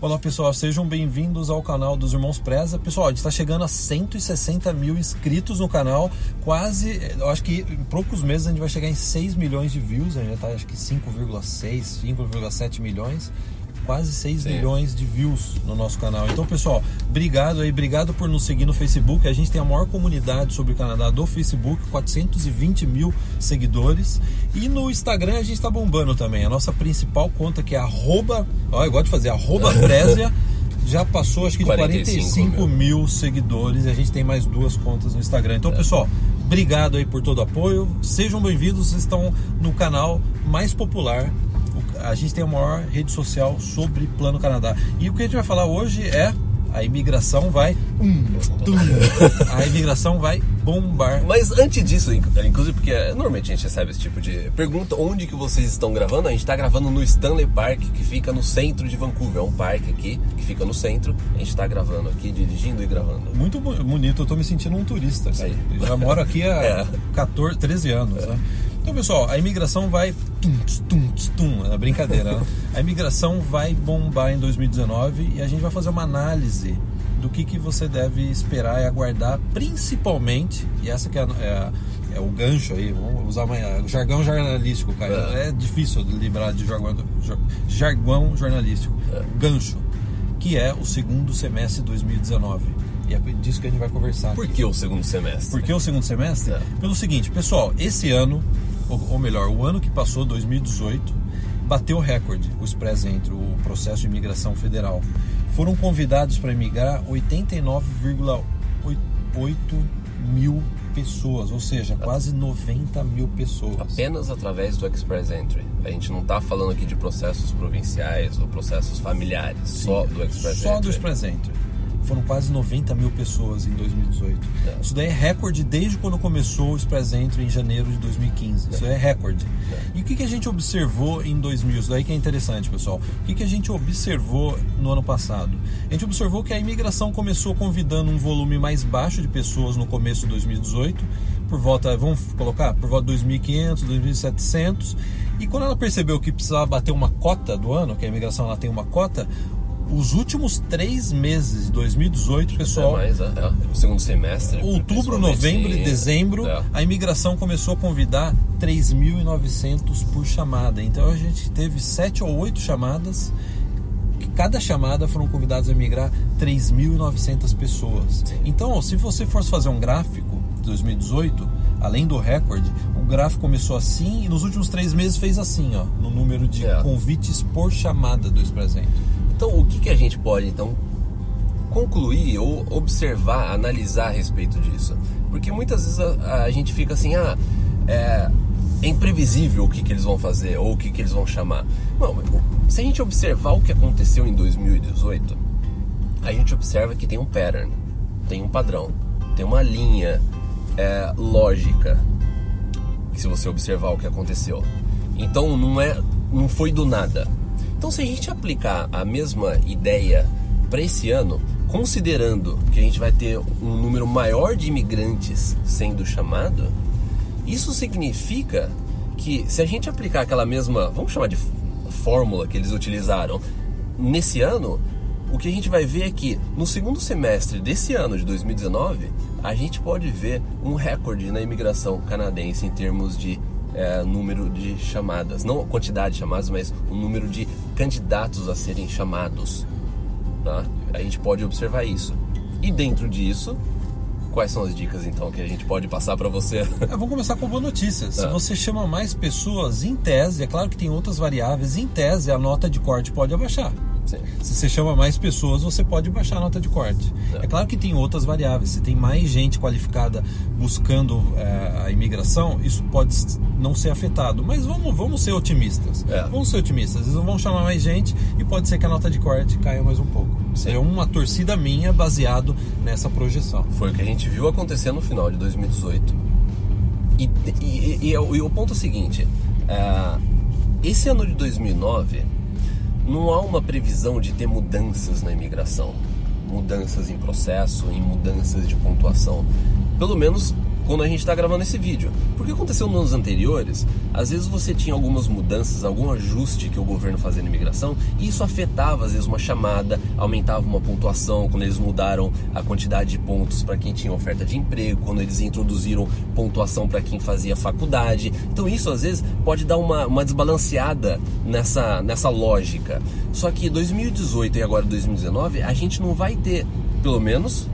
Olá pessoal, sejam bem-vindos ao canal dos Irmãos Preza. Pessoal, a gente está chegando a 160 mil inscritos no canal, quase, eu acho que em poucos meses a gente vai chegar em 6 milhões de views, a gente está acho que 5,6, 5,7 milhões, quase 6 Sim. milhões de views no nosso canal. Então pessoal, obrigado aí, obrigado por nos seguir no Facebook, a gente tem a maior comunidade sobre o Canadá do Facebook, 420 mil seguidores, e no Instagram a gente está bombando também, a nossa principal conta que é arroba, ó, eu gosto de fazer, arroba Prézia, já passou acho que de 45 45 mil seguidores e a gente tem mais duas contas no Instagram. Então, pessoal, obrigado aí por todo o apoio. Sejam bem-vindos, vocês estão no canal mais popular. A gente tem a maior rede social sobre Plano Canadá. E o que a gente vai falar hoje é a imigração vai. hum, a imigração vai bombar. Mas antes disso, inc- inclusive porque é, normalmente a gente recebe esse tipo de pergunta, onde que vocês estão gravando? A gente está gravando no Stanley Park, que fica no centro de Vancouver. É um parque aqui, que fica no centro. A gente está gravando aqui, dirigindo e gravando. Muito bo- bonito, eu tô me sentindo um turista. cara. Sim. Eu já moro aqui há É. 14, 13 anos. Né? Então, pessoal, a imigração vai. Tum, tum, tum, é brincadeira. A imigração vai bombar em 2019 e a gente vai fazer uma análise do que, que você deve esperar e aguardar, principalmente, e essa que é, a- é é o gancho aí, vamos usar uma, jargão jornalístico, cara. É, É. difícil de lembrar de jargão, jargão jornalístico. Gancho que é o segundo semestre de 2019. E é disso que a gente vai conversar. Por aqui. que o segundo semestre? Por que o segundo semestre? É. Pelo seguinte, pessoal, esse ano, ou, ou melhor, o ano que passou, 2018, bateu o recorde, o Express entre o processo de imigração federal. Foram convidados para imigrar 89,8 mil pessoas, ou seja, quase 90 mil pessoas. Apenas através do Express Entry. A gente não está falando aqui de processos provinciais ou processos familiares, só do Express Só Entry. do Express Entry. Foram quase 90 mil pessoas em 2018. É. Isso daí é recorde desde quando começou o Express Entry em janeiro de 2015. Isso é recorde. E o que, que a gente observou em 2000? Isso daí que é interessante, pessoal. O que, que a gente observou no ano passado? A gente observou que a imigração começou convidando um volume mais baixo de pessoas no começo de 2018, por volta, vamos colocar, por volta de 2.500, 2.700. E quando ela percebeu que precisava bater uma cota do ano, que a imigração ela tem uma cota, os últimos três meses de 2018, pessoal, É mais, é, é, o segundo semestre. outubro, novembro e dezembro, É. a imigração começou a convidar 3.900 por chamada. Então a gente teve sete ou oito chamadas. Cada chamada foram convidados a migrar 3.900 pessoas. Então, se você fosse fazer um gráfico de 2018, além do recorde, o gráfico começou assim e nos últimos três meses fez assim, ó, no número de É. convites por chamada do Express Entry. Então, o que, que a gente pode então concluir ou observar, analisar a respeito disso? Porque muitas vezes a, a gente fica assim, ah, é, é imprevisível o que, que eles vão fazer ou o que, que eles vão chamar. Não, se a gente observar o que aconteceu em 2018, a gente observa que tem um pattern, tem um padrão, tem uma linha é, lógica se você observar o que aconteceu. Então não é, não foi do nada. Então se a gente aplicar a mesma ideia para esse ano, considerando que a gente vai ter um número maior de imigrantes sendo chamado, isso significa que se a gente aplicar aquela mesma, vamos chamar de fórmula que eles utilizaram nesse ano, o que a gente vai ver é que no segundo semestre desse ano de 2019, a gente pode ver um recorde na imigração canadense em termos de eh, número de chamadas, não quantidade de chamadas, mas o número de candidatos a serem chamados. Tá? A gente pode observar isso. E dentro disso, quais são as dicas então que a gente pode passar para você? É, vamos começar com boa notícia. Se É. você chama mais pessoas, em tese, é claro que tem outras variáveis, em tese a nota de corte pode abaixar. Sim. Se você chama mais pessoas, você pode baixar a nota de corte. É, É. claro que tem outras variáveis. Se tem mais gente qualificada buscando é, a imigração, isso pode não ser afetado. Mas vamos, vamos ser otimistas. É. Vamos ser otimistas. Eles vão chamar mais gente e pode ser que a nota de corte caia mais um pouco. Sim. é uma torcida minha baseado nessa projeção. Foi o que a gente viu acontecer no final de 2018. E, e- e é o- e o ponto é o seguinte: é, esse ano de 2009 não há uma previsão de ter mudanças na imigração, mudanças em processo, em mudanças de pontuação. Pelo menos quando a gente está gravando esse vídeo. Porque aconteceu nos anos anteriores, às vezes você tinha algumas mudanças, algum ajuste que o governo fazia na imigração, e isso afetava às vezes uma chamada, aumentava uma pontuação, quando eles mudaram a quantidade de pontos para quem tinha oferta de emprego, quando eles introduziram pontuação para quem fazia faculdade. Então isso às vezes pode dar uma, uma desbalanceada nessa, nessa lógica. Só que 2018 e agora 2019, a gente não vai ter, pelo menos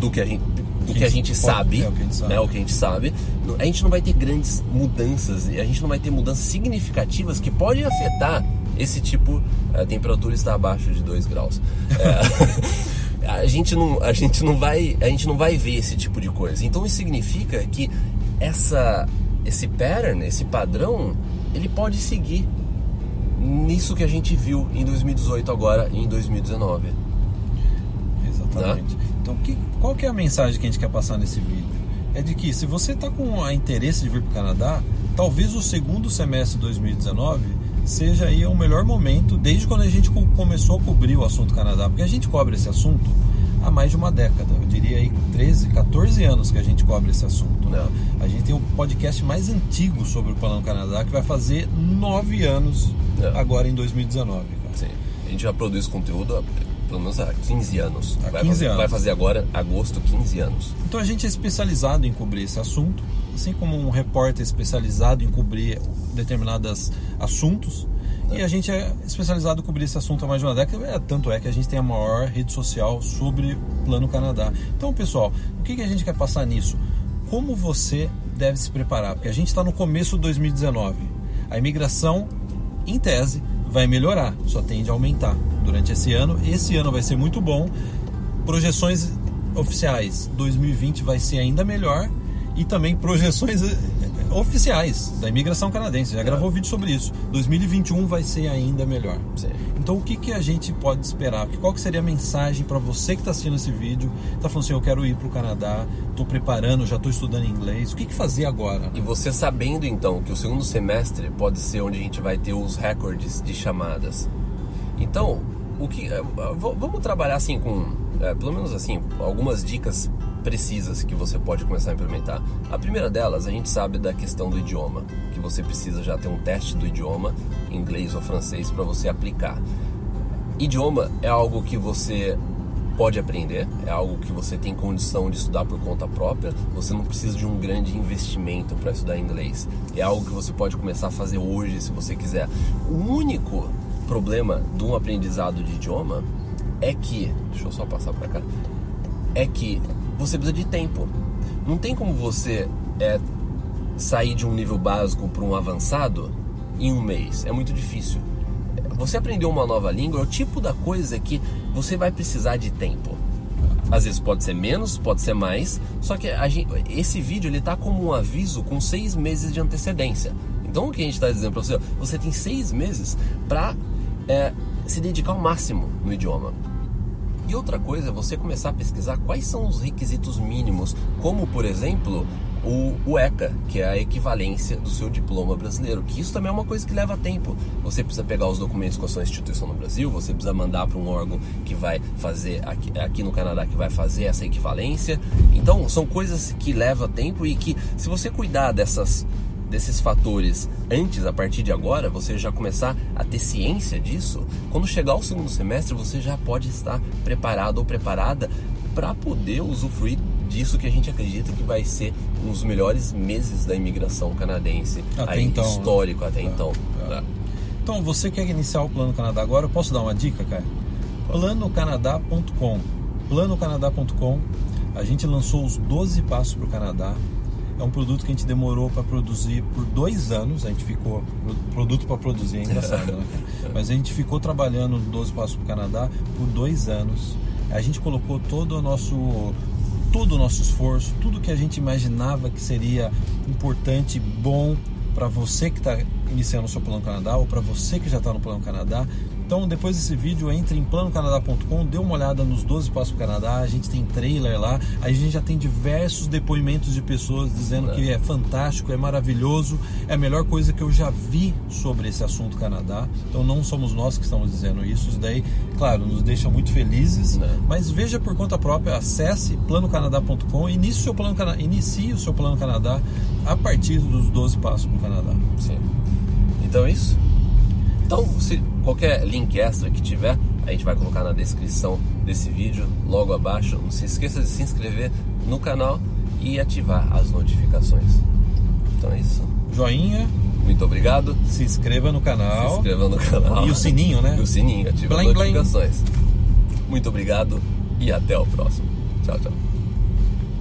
do que a gente do que a gente sabe, é, o que a gente sabe. Né, o que a gente sabe, a gente não vai ter grandes mudanças e a gente não vai ter mudanças significativas que podem afetar esse tipo. A temperatura está abaixo de 2 graus. É, a gente não, a gente não vai, a gente não vai ver esse tipo de coisa. Então isso significa que essa, esse pattern, esse padrão, ele pode seguir nisso que a gente viu em 2018 agora e em 2019. Exatamente. Né? Então, que, qual que é a mensagem que a gente quer passar nesse vídeo? É de que se você está com a interesse de vir para o Canadá, talvez o segundo semestre de 2019 seja aí o melhor momento desde quando a gente começou a cobrir o assunto Canadá, porque a gente cobre esse assunto há mais de uma década, eu diria aí 13, 14 anos que a gente cobre esse assunto. Né? A gente tem o podcast mais antigo sobre o Plano Canadá que vai fazer nove anos agora em 2019. Cara. Sim. A gente já produz conteúdo pelo menos há 15 anos. Há vai 15 fazer, anos. Vai fazer agora, agosto, 15 anos. Então a gente é especializado em cobrir esse assunto, assim como um repórter especializado em cobrir determinados assuntos. É. E a gente é especializado em cobrir esse assunto há mais de uma década, é, tanto é que a gente tem a maior rede social sobre Plano Canadá. Então, pessoal, o que, que a gente quer passar nisso? Como você deve se preparar? Porque a gente está no começo de 2019. A imigração, em tese, vai melhorar, só tende a aumentar durante esse ano. Esse ano vai ser muito bom. Projeções oficiais, 2020 vai ser ainda melhor e também projeções eh, oficiais da imigração canadense. Já gravou vídeo sobre isso. 2021 vai ser ainda melhor. Sim. Então o que, que a gente pode esperar? Qual que seria a mensagem para você que está assistindo esse vídeo? Está falando assim, eu quero ir para o Canadá, estou preparando, já estou estudando inglês. O que, que fazer agora? E você sabendo então que o segundo semestre pode ser onde a gente vai ter os recordes de chamadas. Então, o que é, vamos trabalhar assim com, é, pelo menos assim, algumas dicas precisas que você pode começar a implementar. A primeira delas, a gente sabe da questão do idioma, que você precisa já ter um teste do idioma, inglês ou francês, para você aplicar. Idioma é algo que você pode aprender, é algo que você tem condição de estudar por conta própria, você não precisa de um grande investimento para estudar inglês. É algo que você pode começar a fazer hoje se você quiser. O único problema de um aprendizado de idioma é que, deixa eu só passar para cá, é que você precisa de tempo. Não tem como você é, sair de um nível básico para um avançado em um mês. É muito difícil. Você aprender uma nova língua é o tipo da coisa que você vai precisar de tempo. Às vezes pode ser menos, pode ser mais. Só que gente, esse vídeo ele tá como um aviso com seis meses de antecedência. Então o que a gente está dizendo para você? Você tem seis meses para é, se dedicar ao máximo no idioma. E outra coisa é você começar a pesquisar quais são os requisitos mínimos, como por exemplo o, ECA, que é a equivalência do seu diploma brasileiro, que isso também é uma coisa que leva tempo. Você precisa pegar os documentos com a sua instituição no Brasil, você precisa mandar para um órgão que vai fazer aqui, aqui no Canadá que vai fazer essa equivalência. Então são coisas que levam tempo e que se você cuidar dessas desses fatores antes, a partir de agora, você já começar a ter ciência disso, quando chegar o segundo semestre, você já pode estar preparado ou preparada para poder usufruir disso que a gente acredita que vai ser um dos melhores meses da imigração canadense até aí, então, né? histórico né? até então. Tá. Então, você quer iniciar o Plano Canadá agora? Eu posso dar uma dica, cara? Planocanadá.com planocanadá.com a gente lançou os 12 passos para o Canadá é um produto que a gente demorou para produzir por dois anos. A gente ficou. Produto para produzir, é engraçado, né? Mas a gente ficou trabalhando no 12 Passos para o Canadá por dois anos. A gente colocou todo o nosso todo o nosso esforço, tudo que a gente imaginava que seria importante, bom para você que está iniciando o seu plano Canadá ou para você que já está no plano Canadá, Então, depois desse vídeo, entre em planocanadá.com, dê uma olhada nos 12 passos para o Canadá. A gente tem trailer lá. A gente já tem diversos depoimentos de pessoas dizendo É. que é fantástico, é maravilhoso, é a melhor coisa que eu já vi sobre esse assunto Canadá. Então, não somos nós que estamos dizendo isso. Isso daí, claro, nos deixa muito felizes. É. Mas veja por conta própria, acesse planocanadá.com, inicie o seu plano inicie o seu plano Canadá a partir dos 12 passos para o Canadá. Sim. Então é isso. Então, se qualquer link extra que tiver, a gente vai colocar na descrição desse vídeo, logo abaixo. Não se esqueça de se inscrever no canal e ativar as notificações. Então é isso. Joinha, Muito obrigado. se inscreva no Se canal. inscreva no canal. E o sininho, né? E o sininho, ativa Blim, as blim. notificações. Muito obrigado e até o próximo. Tchau, tchau.